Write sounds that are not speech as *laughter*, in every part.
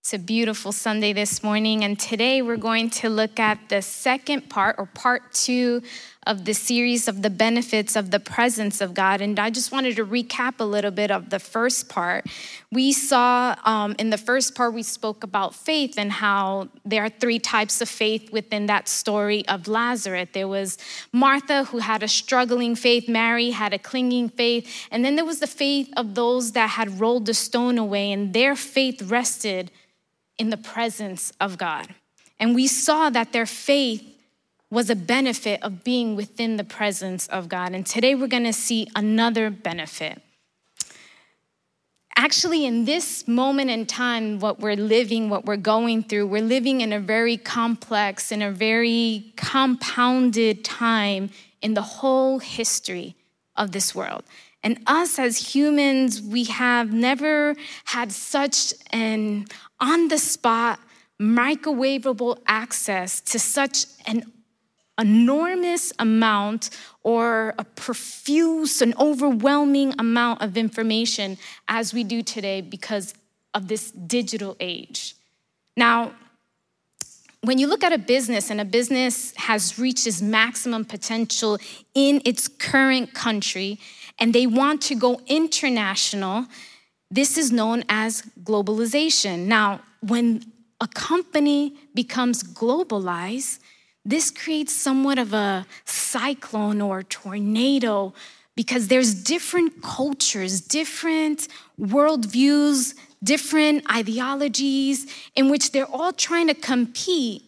It's a beautiful Sunday this morning, and today we're going to look at the second part or part two of the series of the benefits of the presence of God. And I just wanted to recap a little bit of the first part. We saw um, in the first part, we spoke about faith and how there are three types of faith within that story of Lazarus. There was Martha, who had a struggling faith, Mary had a clinging faith, and then there was the faith of those that had rolled the stone away, and their faith rested in the presence of God. And we saw that their faith was a benefit of being within the presence of God. And today we're going to see another benefit. Actually, in this moment in time, what we're living, what we're going through, we're living in a very complex, in a very compounded time in the whole history of this world. And us as humans, we have never had such an on the spot, microwavable access to such an enormous amount or a profuse and overwhelming amount of information as we do today because of this digital age. Now, when you look at a business and a business has reached its maximum potential in its current country and they want to go international, this is known as globalization. Now, when a company becomes globalized, this creates somewhat of a cyclone or tornado because there's different cultures, different worldviews, different ideologies in which they're all trying to compete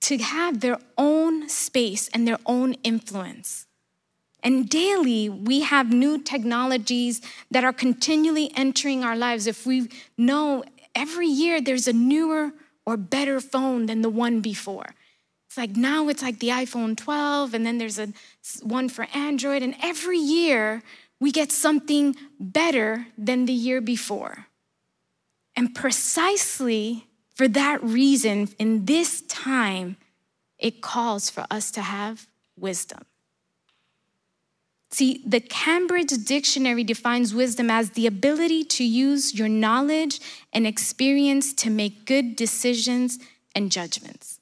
to have their own space and their own influence. And daily, we have new technologies that are continually entering our lives. If we know every year there's a newer or better phone than the one before. It's like now it's like the iPhone 12, and then there's a one for Android, and every year we get something better than the year before. And precisely for that reason, in this time, it calls for us to have wisdom. See, the Cambridge Dictionary defines wisdom as the ability to use your knowledge and experience to make good decisions and judgments.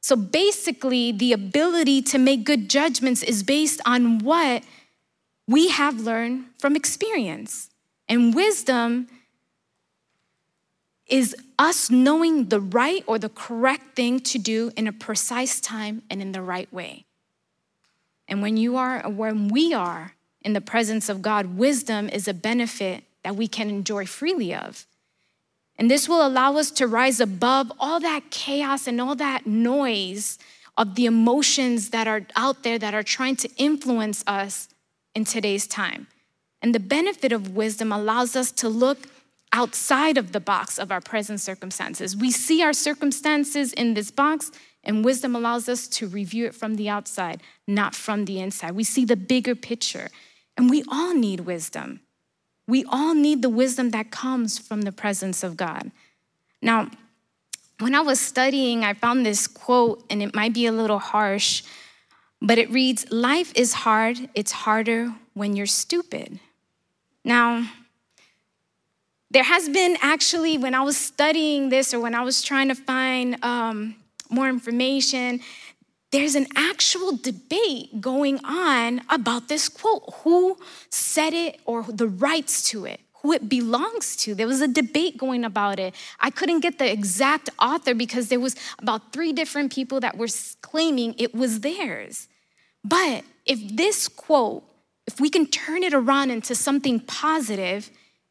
So basically, the ability to make good judgments is based on what we have learned from experience. And wisdom is us knowing the right or the correct thing to do in a precise time and in the right way. And when you are, when we are in the presence of God, wisdom is a benefit that we can enjoy freely of. And this will allow us to rise above all that chaos and all that noise of the emotions that are out there that are trying to influence us in today's time. And the benefit of wisdom allows us to look outside of the box of our present circumstances. We see our circumstances in this box and wisdom allows us to review it from the outside, not from the inside. We see the bigger picture. And we all need wisdom. We all need the wisdom that comes from the presence of God. Now, when I was studying, I found this quote, and it might be a little harsh, but it reads Life is hard, it's harder when you're stupid. Now, there has been actually, when I was studying this or when I was trying to find um, more information, there's an actual debate going on about this quote who said it or the rights to it who it belongs to. There was a debate going about it. I couldn't get the exact author because there was about three different people that were claiming it was theirs. But if this quote if we can turn it around into something positive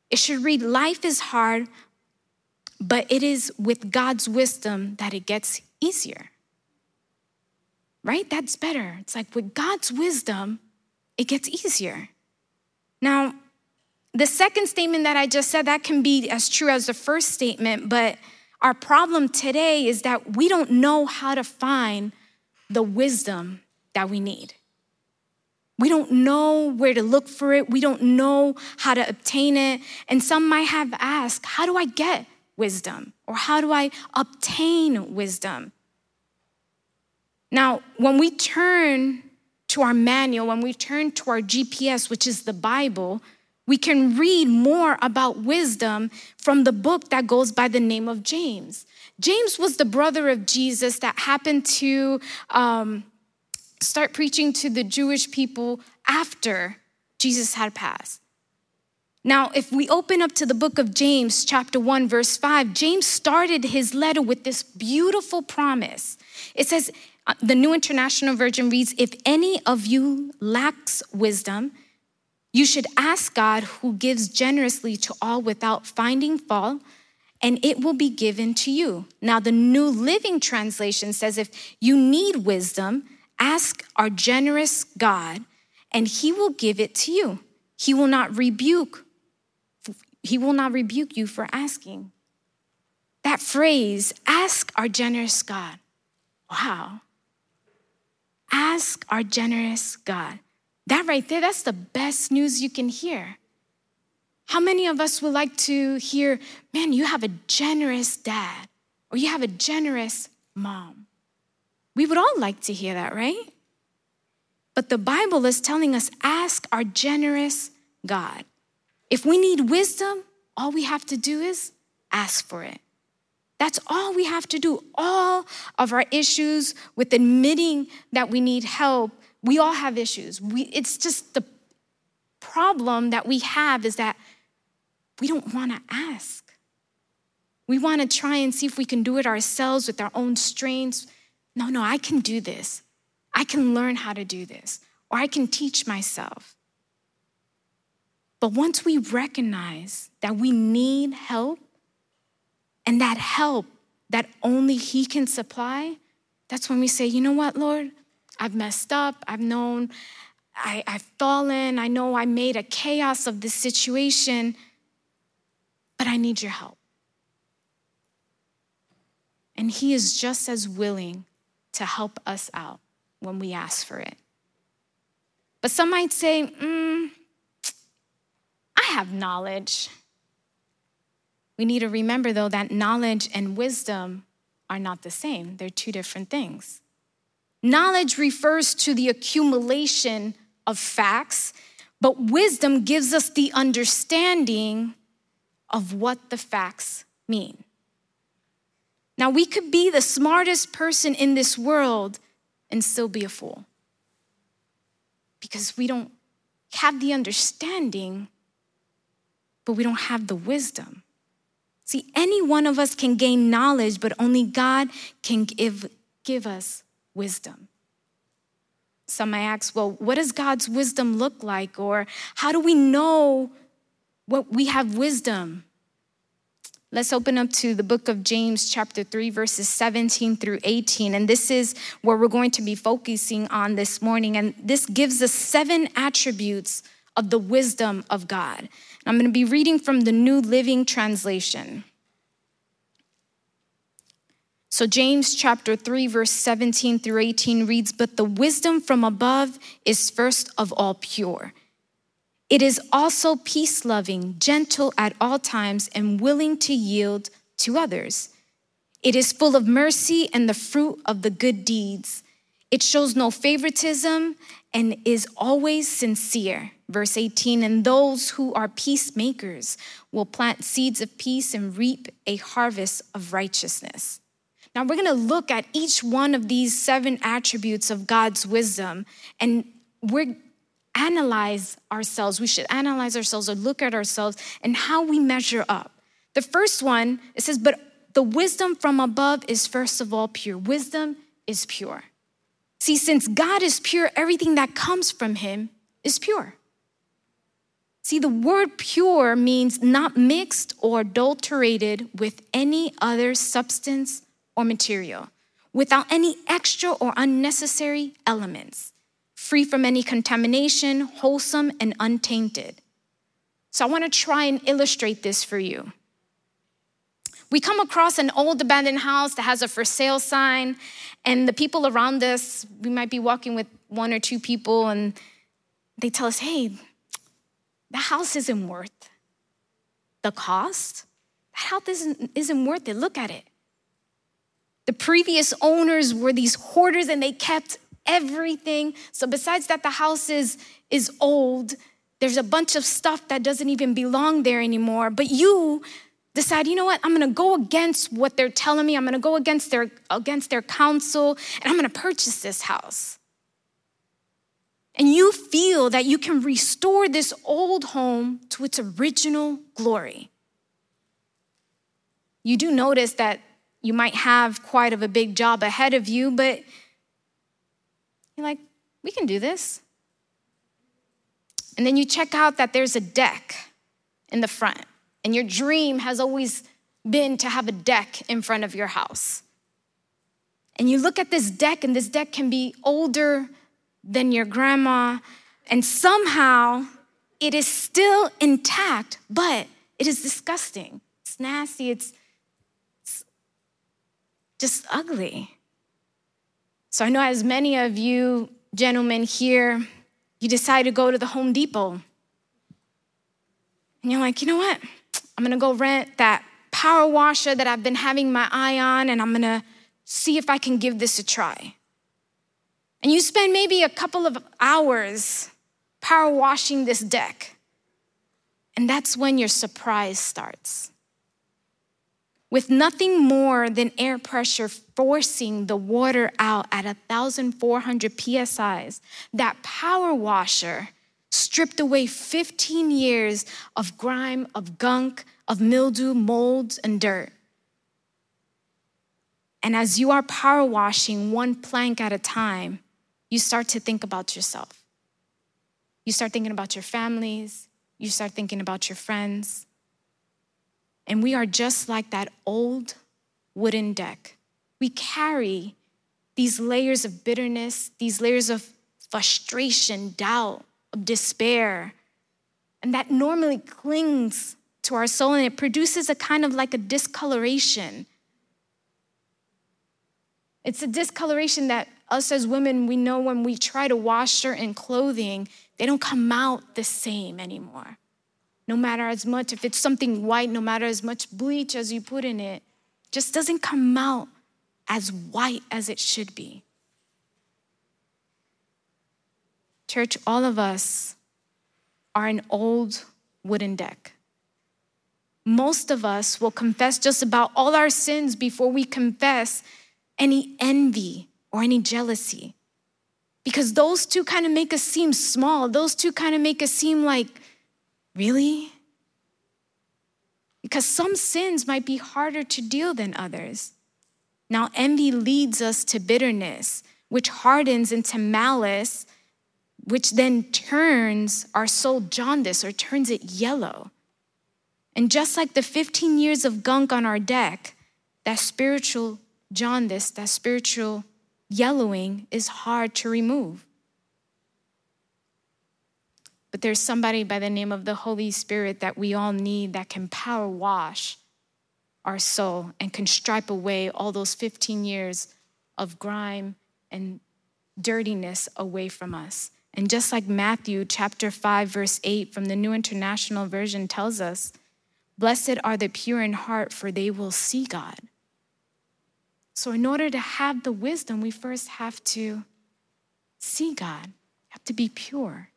it should read life is hard but it is with god's wisdom that it gets easier. Right? That's better. It's like with God's wisdom, it gets easier. Now, the second statement that I just said, that can be as true as the first statement, but our problem today is that we don't know how to find the wisdom that we need. We don't know where to look for it. We don't know how to obtain it. And some might have asked, How do I get wisdom? Or how do I obtain wisdom? Now, when we turn to our manual, when we turn to our GPS, which is the Bible, We can read more about wisdom from the book that goes by the name of James. James was the brother of Jesus that happened to um, start preaching to the Jewish people after Jesus had passed. Now, if we open up to the book of James, chapter 1, verse 5, James started his letter with this beautiful promise. It says, uh, the New International Version reads, If any of you lacks wisdom, you should ask God who gives generously to all without finding fault, and it will be given to you. Now, the New Living Translation says, If you need wisdom, ask our generous God, and he will give it to you. He will not rebuke. He will not rebuke you for asking. That phrase, ask our generous God. Wow. Ask our generous God. That right there, that's the best news you can hear. How many of us would like to hear, man, you have a generous dad or you have a generous mom? We would all like to hear that, right? But the Bible is telling us ask our generous God. If we need wisdom, all we have to do is ask for it. That's all we have to do. All of our issues with admitting that we need help, we all have issues. We, it's just the problem that we have is that we don't want to ask. We want to try and see if we can do it ourselves with our own strengths. No, no, I can do this. I can learn how to do this, or I can teach myself. But once we recognize that we need help, and that help that only He can supply, that's when we say, you know what, Lord? I've messed up. I've known I, have fallen. I know I made a chaos of this situation, but I need your help. And He is just as willing to help us out when we ask for it. But some might say, mm, have knowledge. We need to remember, though, that knowledge and wisdom are not the same, they're two different things. Knowledge refers to the accumulation of facts, but wisdom gives us the understanding of what the facts mean. Now, we could be the smartest person in this world and still be a fool because we don't have the understanding, but we don't have the wisdom. See, any one of us can gain knowledge, but only God can give, give us wisdom. Some might ask, well, what does God's wisdom look like? Or how do we know what we have wisdom? Let's open up to the book of James, chapter 3, verses 17 through 18. And this is where we're going to be focusing on this morning. And this gives us seven attributes of the wisdom of God. And I'm going to be reading from the New Living Translation. So, James chapter 3, verse 17 through 18 reads, But the wisdom from above is first of all pure. It is also peace loving, gentle at all times, and willing to yield to others. It is full of mercy and the fruit of the good deeds. It shows no favoritism and is always sincere. Verse 18, and those who are peacemakers will plant seeds of peace and reap a harvest of righteousness. Now, we're gonna look at each one of these seven attributes of God's wisdom, and we're analyze ourselves. We should analyze ourselves or look at ourselves and how we measure up. The first one, it says, but the wisdom from above is first of all pure. Wisdom is pure. See, since God is pure, everything that comes from him is pure. See, the word pure means not mixed or adulterated with any other substance or material, without any extra or unnecessary elements, free from any contamination, wholesome and untainted. So I want to try and illustrate this for you. We come across an old abandoned house that has a for sale sign, and the people around us, we might be walking with one or two people, and they tell us, hey, the house isn't worth the cost. That house isn't, isn't worth it. Look at it. The previous owners were these hoarders and they kept everything. So, besides that, the house is, is old, there's a bunch of stuff that doesn't even belong there anymore, but you decide, you know what, I'm gonna go against what they're telling me, I'm gonna go against their against their counsel, and I'm gonna purchase this house. And you feel that you can restore this old home to its original glory. You do notice that you might have quite of a big job ahead of you, but you're like, we can do this. And then you check out that there's a deck in the front, and your dream has always been to have a deck in front of your house. And you look at this deck, and this deck can be older than your grandma, and somehow it is still intact, but it is disgusting. It's nasty, it's, it's just ugly. So I know as many of you gentlemen here, you decide to go to the Home Depot. And you're like, you know what? I'm gonna go rent that power washer that I've been having my eye on, and I'm gonna see if I can give this a try. And you spend maybe a couple of hours power washing this deck. And that's when your surprise starts. With nothing more than air pressure forcing the water out at 1,400 psi's, that power washer stripped away 15 years of grime, of gunk, of mildew, molds, and dirt. And as you are power washing one plank at a time, you start to think about yourself. You start thinking about your families. You start thinking about your friends. And we are just like that old wooden deck. We carry these layers of bitterness, these layers of frustration, doubt, of despair. And that normally clings to our soul and it produces a kind of like a discoloration. It's a discoloration that us as women, we know when we try to wash certain clothing, they don't come out the same anymore. No matter as much, if it's something white, no matter as much bleach as you put in it, just doesn't come out as white as it should be. Church, all of us are an old wooden deck. Most of us will confess just about all our sins before we confess any envy or any jealousy. Because those two kind of make us seem small. Those two kind of make us seem like, really? Because some sins might be harder to deal than others. Now, envy leads us to bitterness, which hardens into malice, which then turns our soul jaundice or turns it yellow. And just like the 15 years of gunk on our deck, that spiritual jaundice, that spiritual yellowing is hard to remove. But there's somebody by the name of the Holy Spirit that we all need that can power wash our soul and can stripe away all those 15 years of grime and dirtiness away from us. And just like Matthew chapter 5 verse 8 from the New International Version tells us, blessed are the pure in heart for they will see God. So, in order to have the wisdom, we first have to see God, have to be pure.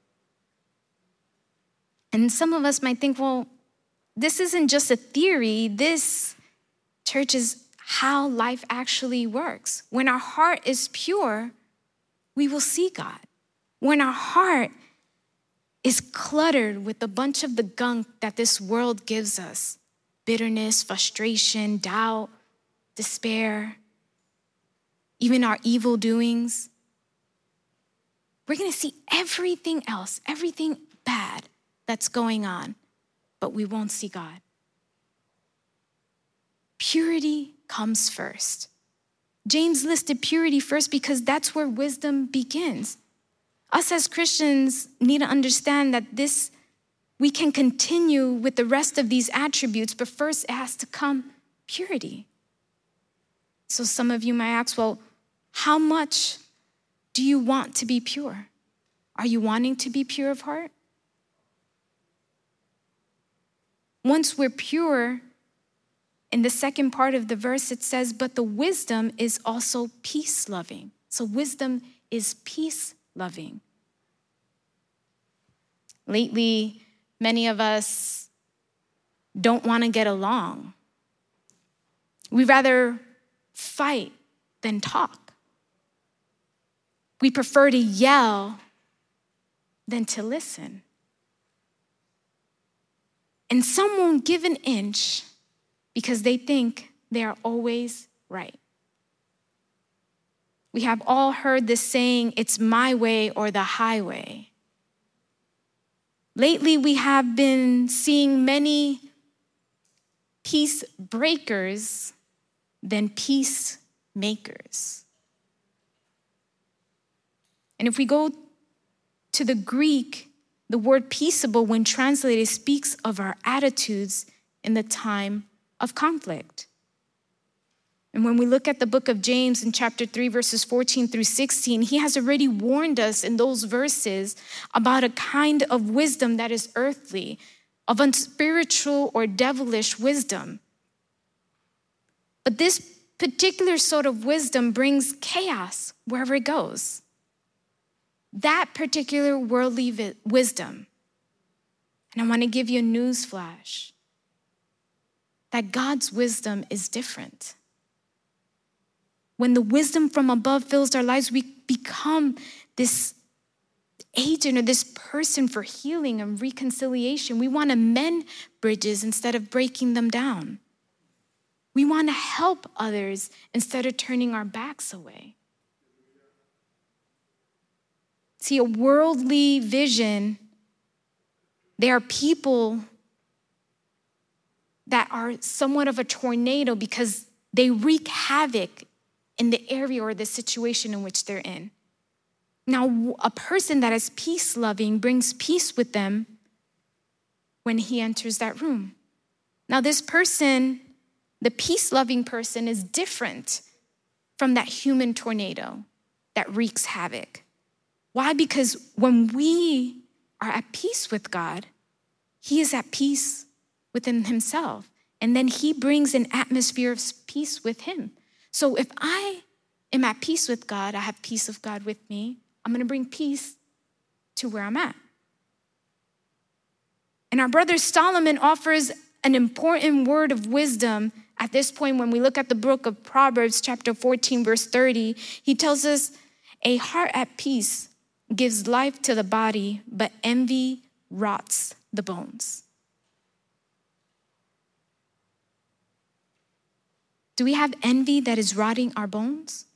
And some of us might think, well, this isn't just a theory, this church is how life actually works. When our heart is pure, we will see God. When our heart is cluttered with a bunch of the gunk that this world gives us bitterness, frustration, doubt, despair, even our evil doings. We're going to see everything else, everything bad that's going on, but we won't see God. Purity comes first. James listed purity first because that's where wisdom begins. Us as Christians need to understand that this we can continue with the rest of these attributes, but first it has to come purity. So some of you might ask, well, how much do you want to be pure? Are you wanting to be pure of heart? Once we're pure, in the second part of the verse, it says, But the wisdom is also peace loving. So, wisdom is peace loving. Lately, many of us don't want to get along. We rather fight than talk. We prefer to yell than to listen. And some won't give an inch because they think they are always right. We have all heard this saying, it's my way or the highway. Lately, we have been seeing many peace breakers than peacemakers. And if we go to the Greek, the word peaceable, when translated, speaks of our attitudes in the time of conflict. And when we look at the book of James in chapter 3, verses 14 through 16, he has already warned us in those verses about a kind of wisdom that is earthly, of unspiritual or devilish wisdom. But this particular sort of wisdom brings chaos wherever it goes. That particular worldly wisdom. And I want to give you a news flash that God's wisdom is different. When the wisdom from above fills our lives, we become this agent or this person for healing and reconciliation. We want to mend bridges instead of breaking them down. We want to help others instead of turning our backs away. See, a worldly vision, there are people that are somewhat of a tornado because they wreak havoc in the area or the situation in which they're in. Now, a person that is peace loving brings peace with them when he enters that room. Now, this person, the peace loving person, is different from that human tornado that wreaks havoc. Why? Because when we are at peace with God, He is at peace within Himself. And then He brings an atmosphere of peace with Him. So if I am at peace with God, I have peace of God with me, I'm gonna bring peace to where I'm at. And our brother Solomon offers an important word of wisdom at this point when we look at the book of Proverbs, chapter 14, verse 30. He tells us, A heart at peace gives life to the body, but envy rots the bones. Do we have envy that is rotting our bones?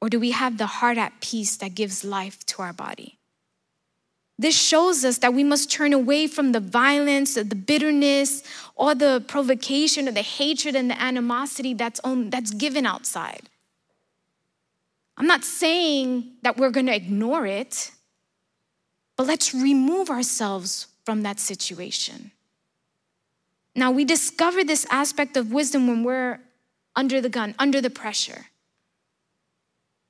Or do we have the heart at peace that gives life to our body? This shows us that we must turn away from the violence, the bitterness, or the provocation, or the hatred and the animosity that's, on, that's given outside. I'm not saying that we're going to ignore it, but let's remove ourselves from that situation. Now, we discover this aspect of wisdom when we're under the gun, under the pressure.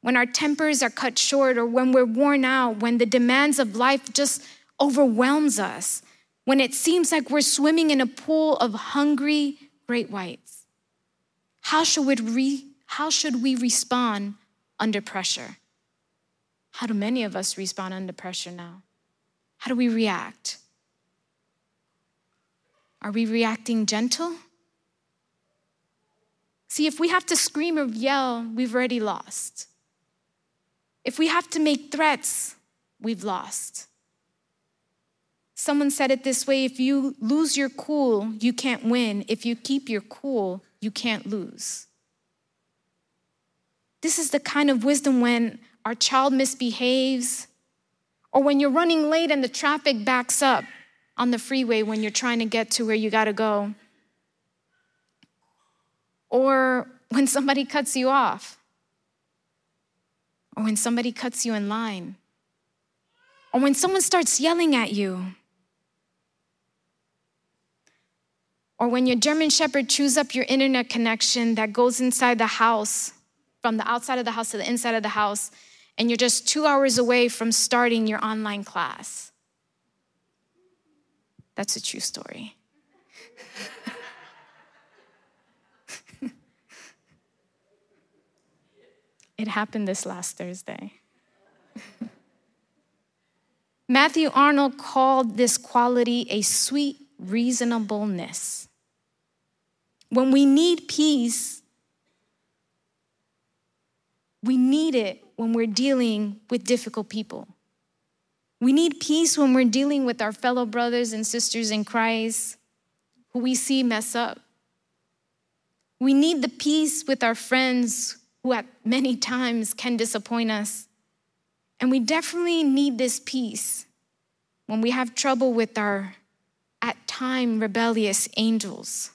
When our tempers are cut short or when we're worn out, when the demands of life just overwhelms us, when it seems like we're swimming in a pool of hungry great whites. How should we, re- how should we respond under pressure? How do many of us respond under pressure now? How do we react? Are we reacting gentle? See, if we have to scream or yell, we've already lost. If we have to make threats, we've lost. Someone said it this way if you lose your cool, you can't win. If you keep your cool, you can't lose. This is the kind of wisdom when our child misbehaves, or when you're running late and the traffic backs up on the freeway when you're trying to get to where you got to go. Or when somebody cuts you off. Or when somebody cuts you in line. Or when someone starts yelling at you. Or when your German Shepherd chews up your internet connection that goes inside the house, from the outside of the house to the inside of the house, and you're just two hours away from starting your online class. That's a true story. *laughs* it happened this last Thursday. *laughs* Matthew Arnold called this quality a sweet reasonableness. When we need peace, we need it when we're dealing with difficult people. We need peace when we're dealing with our fellow brothers and sisters in Christ who we see mess up. We need the peace with our friends who at many times can disappoint us. And we definitely need this peace when we have trouble with our at time rebellious angels.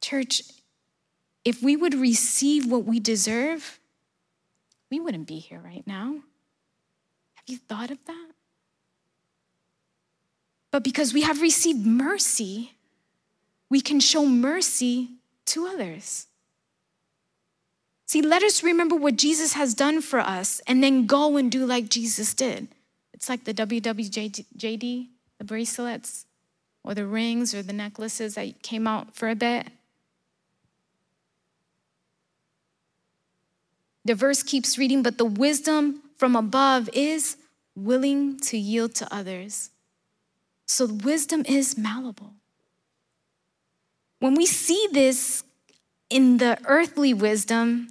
Church, if we would receive what we deserve, we wouldn't be here right now. You thought of that? But because we have received mercy, we can show mercy to others. See, let us remember what Jesus has done for us and then go and do like Jesus did. It's like the WWJD, the bracelets or the rings or the necklaces that came out for a bit. The verse keeps reading, but the wisdom from above is willing to yield to others. So wisdom is malleable. When we see this in the earthly wisdom,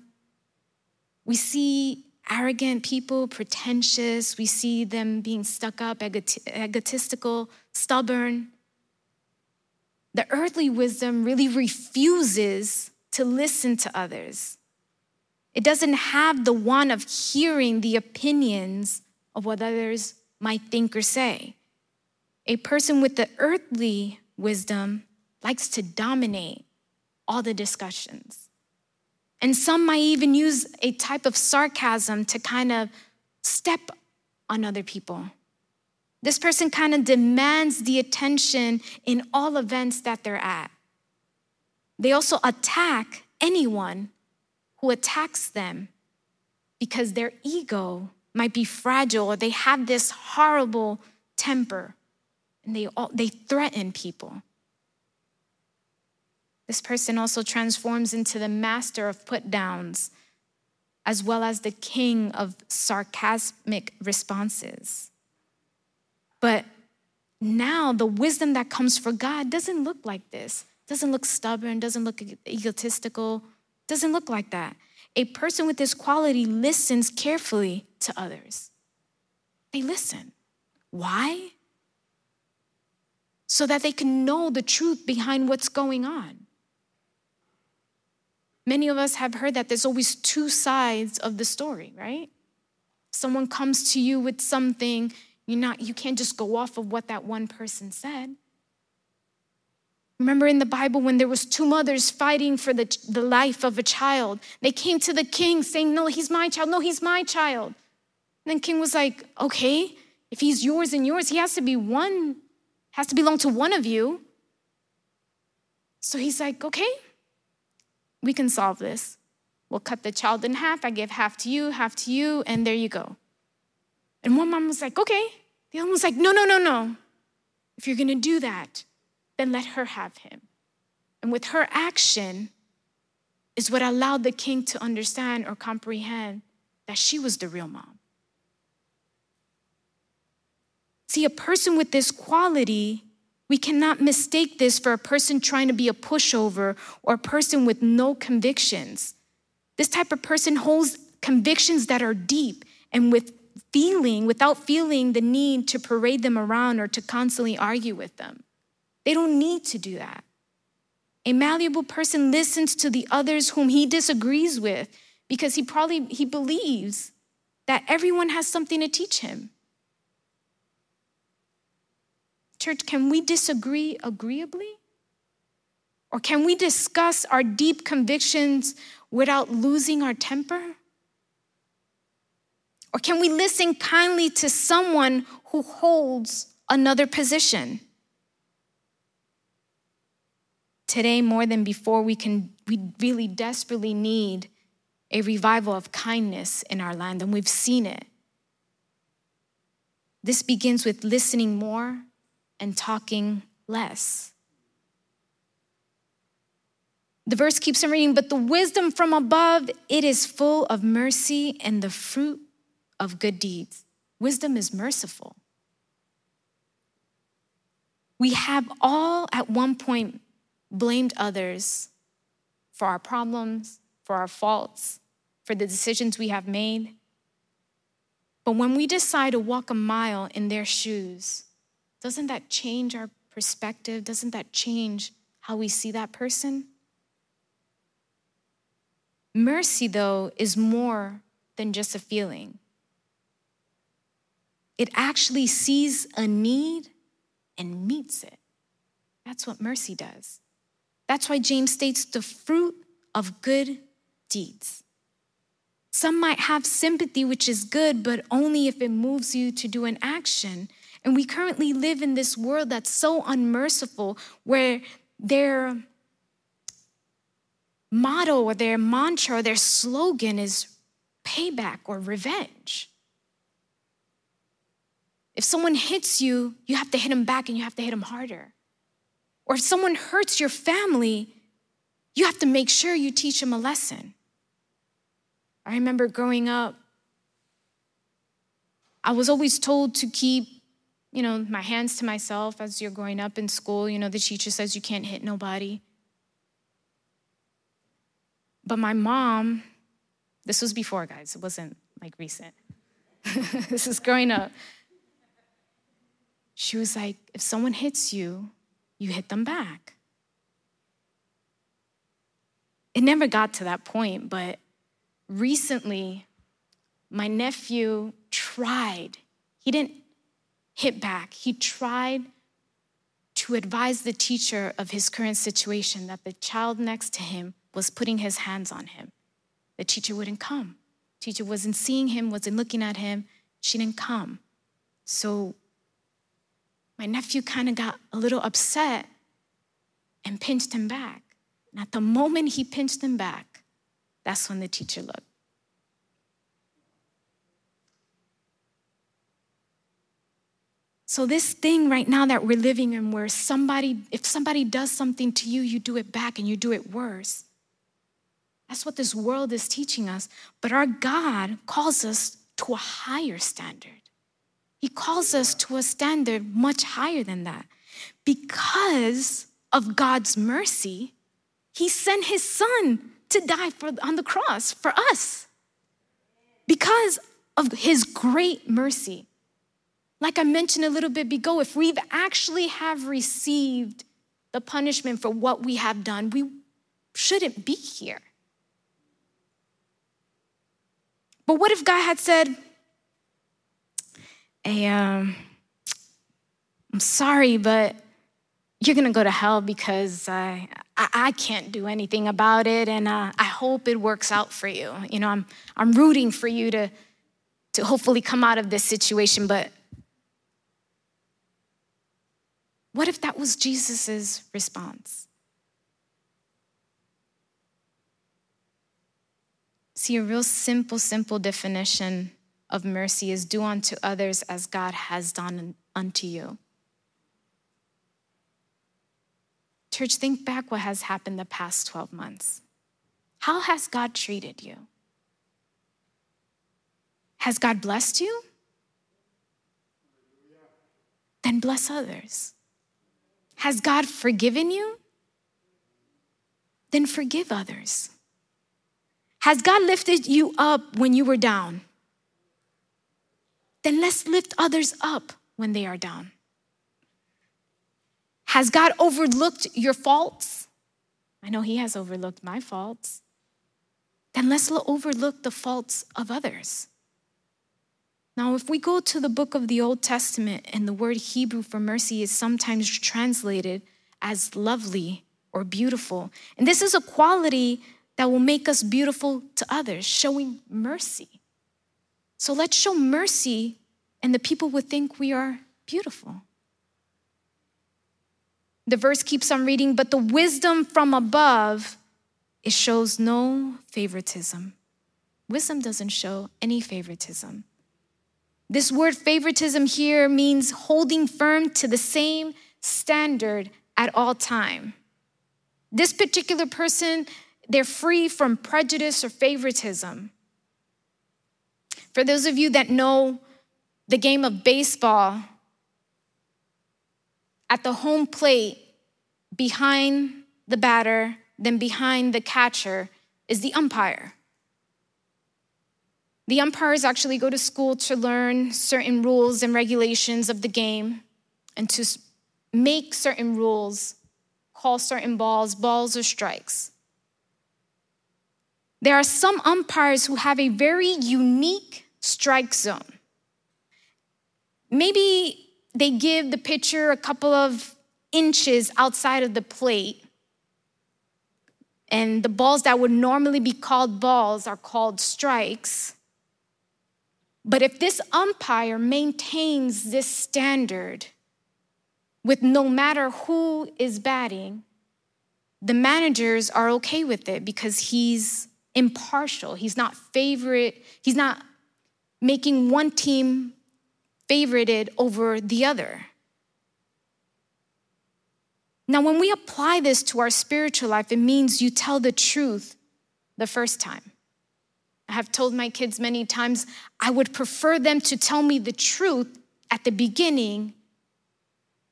we see arrogant people, pretentious, we see them being stuck up, egotistical, stubborn. The earthly wisdom really refuses to listen to others. It doesn't have the one of hearing the opinions of what others might think or say. A person with the earthly wisdom likes to dominate all the discussions. And some might even use a type of sarcasm to kind of step on other people. This person kind of demands the attention in all events that they're at. They also attack anyone who attacks them because their ego might be fragile or they have this horrible temper and they, all, they threaten people. This person also transforms into the master of put downs, as well as the king of sarcastic responses. But now the wisdom that comes for God doesn't look like this, doesn't look stubborn, doesn't look egotistical, doesn't look like that. A person with this quality listens carefully to others. They listen. Why? So that they can know the truth behind what's going on. Many of us have heard that there's always two sides of the story, right? Someone comes to you with something, you're not, you can't just go off of what that one person said. Remember in the Bible when there was two mothers fighting for the, the life of a child. They came to the king saying, No, he's my child. No, he's my child. And then king was like, Okay, if he's yours and yours, he has to be one, has to belong to one of you. So he's like, Okay, we can solve this. We'll cut the child in half. I give half to you, half to you, and there you go. And one mom was like, okay. The other one was like, no, no, no, no. If you're gonna do that, then let her have him. And with her action is what allowed the king to understand or comprehend that she was the real mom. See, a person with this quality we cannot mistake this for a person trying to be a pushover or a person with no convictions. This type of person holds convictions that are deep and with feeling, without feeling the need to parade them around or to constantly argue with them. They don't need to do that. A malleable person listens to the others whom he disagrees with because he probably he believes that everyone has something to teach him. Church, can we disagree agreeably? Or can we discuss our deep convictions without losing our temper? Or can we listen kindly to someone who holds another position? Today, more than before, we, can, we really desperately need a revival of kindness in our land, and we've seen it. This begins with listening more and talking less. The verse keeps on reading, but the wisdom from above, it is full of mercy and the fruit of good deeds. wisdom is merciful. We have all at one point blamed others for our problems, for our faults, for the decisions we have made. But when we decide to walk a mile in their shoes, doesn't that change our perspective? Doesn't that change how we see that person? Mercy, though, is more than just a feeling. It actually sees a need and meets it. That's what mercy does. That's why James states the fruit of good deeds. Some might have sympathy, which is good, but only if it moves you to do an action. And we currently live in this world that's so unmerciful, where their motto or their mantra or their slogan is payback or revenge. If someone hits you, you have to hit them back and you have to hit them harder. Or if someone hurts your family, you have to make sure you teach them a lesson. I remember growing up, I was always told to keep, you know, my hands to myself as you're growing up in school. You know, the teacher says you can't hit nobody. But my mom, this was before, guys, it wasn't like recent. *laughs* this is growing up. She was like, if someone hits you, you hit them back. It never got to that point, but recently, my nephew tried. He didn't hit back, he tried to advise the teacher of his current situation that the child next to him was putting his hands on him. The teacher wouldn't come. Teacher wasn't seeing him, wasn't looking at him. She didn't come. So my nephew kind of got a little upset and pinched him back. And at the moment he pinched him back, that's when the teacher looked. So, this thing right now that we're living in, where somebody, if somebody does something to you, you do it back and you do it worse. That's what this world is teaching us. But our God calls us to a higher standard. He calls us to a standard much higher than that. Because of God's mercy, He sent His Son to die for, on the cross for us. Because of His great mercy. Like I mentioned a little bit ago, if we've actually have received the punishment for what we have done, we shouldn't be here. But what if God had said, Um, I'm sorry, but you're gonna go to hell because I, I, I can't do anything about it, and uh, I hope it works out for you. You know, I'm, I'm rooting for you to, to hopefully come out of this situation, but what if that was Jesus' response? See, a real simple, simple definition of mercy is do unto others as God has done unto you. Church, think back what has happened the past 12 months. How has God treated you? Has God blessed you? Then bless others. Has God forgiven you? Then forgive others. Has God lifted you up when you were down? Then let's lift others up when they are down. Has God overlooked your faults? I know He has overlooked my faults. Then let's overlook the faults of others. Now, if we go to the book of the Old Testament and the word Hebrew for mercy is sometimes translated as lovely or beautiful, and this is a quality that will make us beautiful to others, showing mercy. So let's show mercy, and the people will think we are beautiful. The verse keeps on reading, but the wisdom from above, it shows no favoritism. Wisdom doesn't show any favoritism. This word favoritism here means holding firm to the same standard at all time. This particular person they're free from prejudice or favoritism. For those of you that know the game of baseball, at the home plate, behind the batter, then behind the catcher, is the umpire. The umpires actually go to school to learn certain rules and regulations of the game and to make certain rules, call certain balls, balls or strikes. There are some umpires who have a very unique strike zone. Maybe they give the pitcher a couple of inches outside of the plate, and the balls that would normally be called balls are called strikes. But if this umpire maintains this standard with no matter who is batting, the managers are okay with it because he's impartial. He's not favorite, he's not making one team favorited over the other. Now, when we apply this to our spiritual life, it means you tell the truth the first time. I have told my kids many times, I would prefer them to tell me the truth at the beginning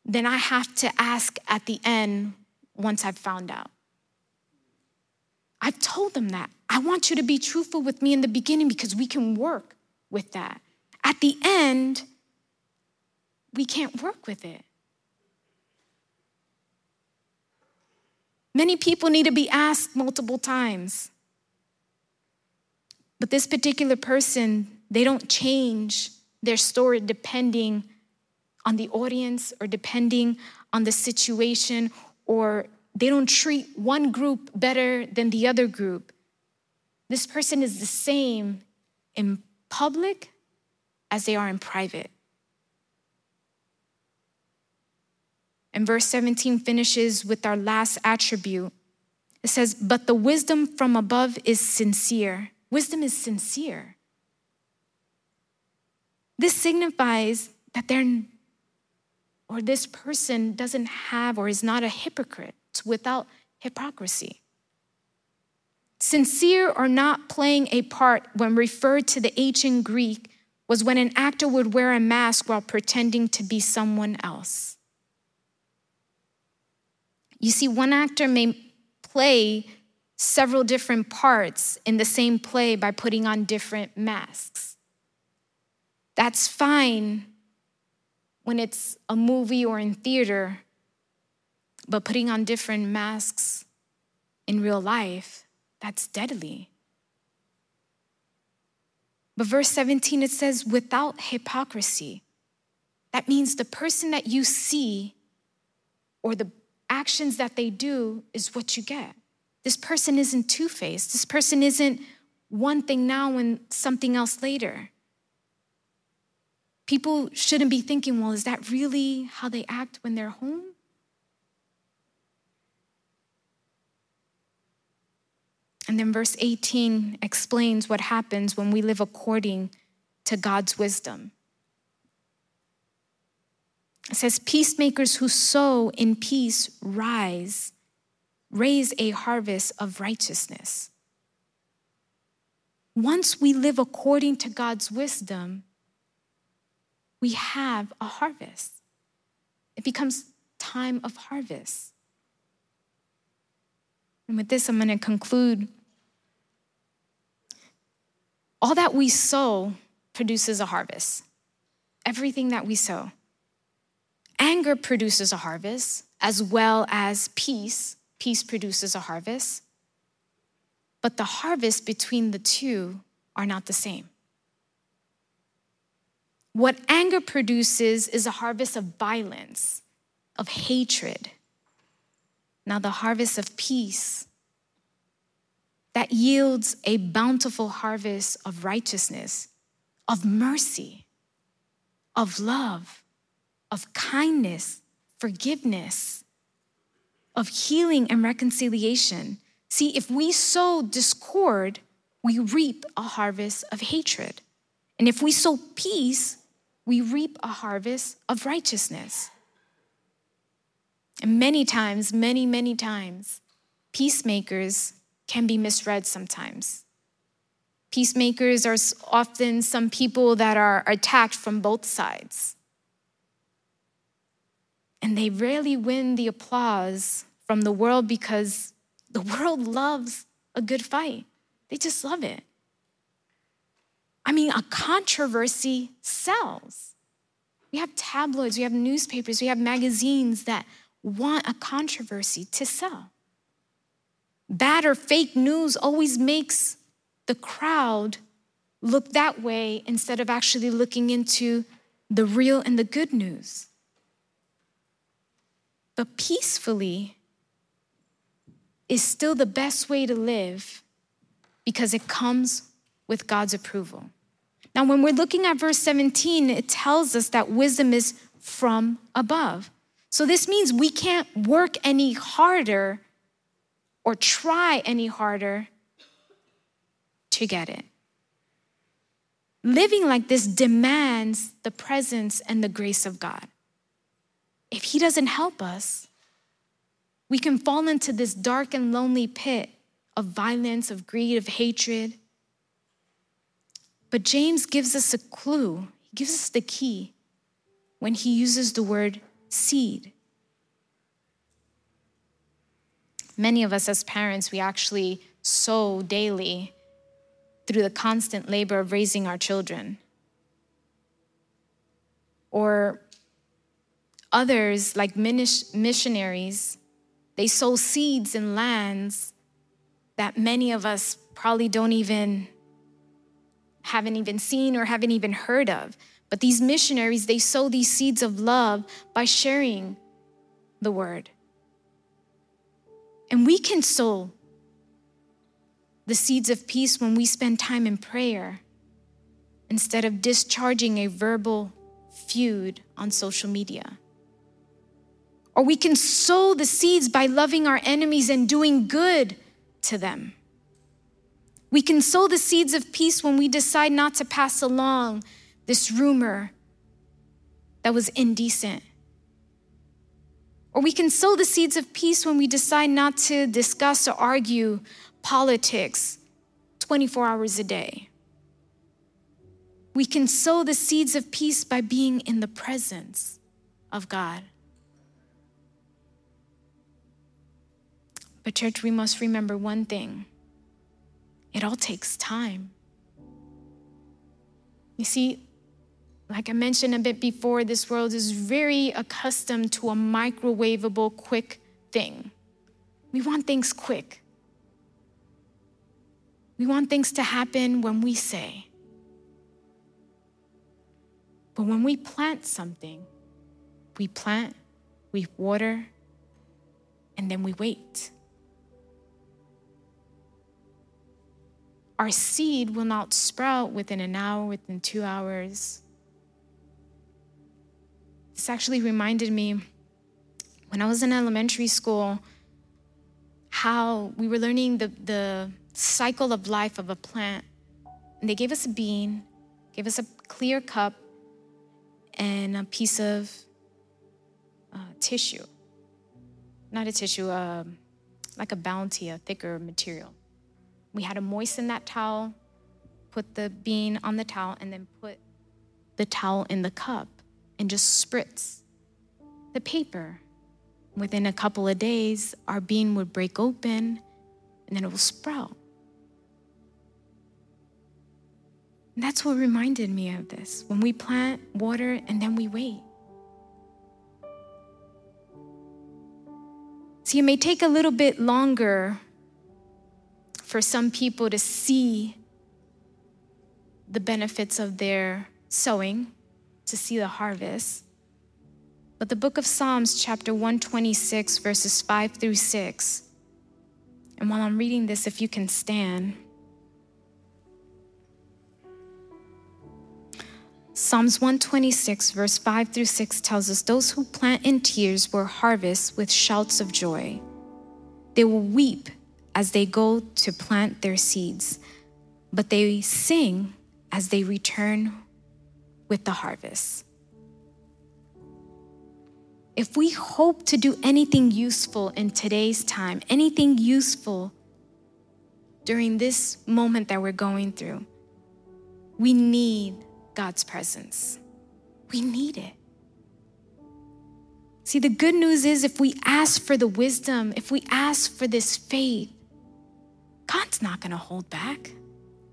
than I have to ask at the end once I've found out. I've told them that. I want you to be truthful with me in the beginning because we can work with that. At the end, we can't work with it. Many people need to be asked multiple times. But this particular person, they don't change their story depending on the audience or depending on the situation, or they don't treat one group better than the other group. This person is the same in public as they are in private. And verse 17 finishes with our last attribute. It says, But the wisdom from above is sincere. Wisdom is sincere. This signifies that they're, or this person doesn't have or is not a hypocrite without hypocrisy. Sincere or not playing a part when referred to the ancient Greek was when an actor would wear a mask while pretending to be someone else. You see, one actor may play several different parts in the same play by putting on different masks. That's fine when it's a movie or in theater, but putting on different masks in real life, that's deadly. But verse 17, it says, without hypocrisy. That means the person that you see or the actions that they do is what you get. This person isn't two faced. This person isn't one thing now and something else later. People shouldn't be thinking, well, is that really how they act when they're home? And then verse 18 explains what happens when we live according to God's wisdom. It says, Peacemakers who sow in peace rise, raise a harvest of righteousness. Once we live according to God's wisdom, we have a harvest. It becomes time of harvest. And with this, I'm going to conclude. All that we sow produces a harvest. Everything that we sow. Anger produces a harvest, as well as peace. Peace produces a harvest. But the harvest between the two are not the same. What anger produces is a harvest of violence, of hatred. Now, the harvest of peace that yields a bountiful harvest of righteousness, of mercy, of love of kindness, forgiveness, of healing and reconciliation. See, if we sow discord, we reap a harvest of hatred. And if we sow peace, we reap a harvest of righteousness. And many times, many, many times, peacemakers can be misread sometimes. Peacemakers are often some people that are attacked from both sides. And they rarely win the applause from the world because the *laughs* world loves a good fight. They just love it. I mean, a controversy sells. We have tabloids, we have newspapers, we have magazines that want a controversy to sell. Bad or fake news always makes the crowd look that way instead of actually looking into the real and the good news. But peacefully is still the best way to live because it comes with God's approval. Now, when we're looking at verse 17, it tells us that wisdom is from above. So this means we can't work any harder or try any harder to get it. Living like this demands the presence and the grace of God. If He doesn't help us, we can fall into this dark and lonely pit of violence, of greed, of hatred. But James gives us a clue, he gives us the key when he uses the word seed. Many of us, as parents, we actually sow daily through the constant labor of raising our children. Or others, like missionaries, they sow seeds in lands that many of us probably don't even haven't even seen or haven't even heard of. But these missionaries, they sow these seeds of love by sharing the word. And we can sow the seeds of peace when we spend time in prayer instead of discharging a verbal feud on social media. Or we can sow the seeds by loving our enemies and doing good to them. We can sow the seeds of peace when we decide not to pass along this rumor that was indecent. Or we can sow the seeds of peace when we decide not to discuss or argue politics 24 hours a day. We can sow the seeds of peace by being in the presence of God. But, church, we must remember one thing it all takes time. You see, like I mentioned a bit before, this world is very accustomed to a microwavable, quick thing. We want things quick. We want things to happen when we say. But when we plant something, we plant, we water, and then we wait. Our seed will not sprout within an hour, within two hours. This actually reminded me when I was in elementary school how we were learning the, the cycle of life of a plant. And they gave us a bean, gave us a clear cup, and a piece of uh, tissue. Not a tissue, uh, like a bounty, a thicker material. We had to moisten that towel, put the bean on the towel, and then put the towel in the cup and just spritz the paper. Within a couple of days, our bean would break open and then it will sprout. And that's what reminded me of this. When we plant, water, and then we wait. See, it may take a little bit longer for some people to see the benefits of their sowing, to see the harvest. But the book of Psalms, chapter 126, verses 5 through 6, and while I'm reading this, if you can stand, Psalms 126, verse 5 through 6 tells us those who plant in tears will harvest with shouts of joy. They will weep as they go to plant their seeds, but they sing as they return with the harvest. If we hope to do anything useful in today's time, anything useful during this moment that we're going through, we need God's presence. We need it. See, the good news is if we ask for the wisdom, if we ask for this faith, God's not going to hold back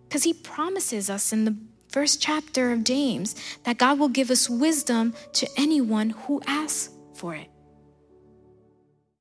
because He promises us in the first chapter of James that God will give us wisdom to anyone who asks for it.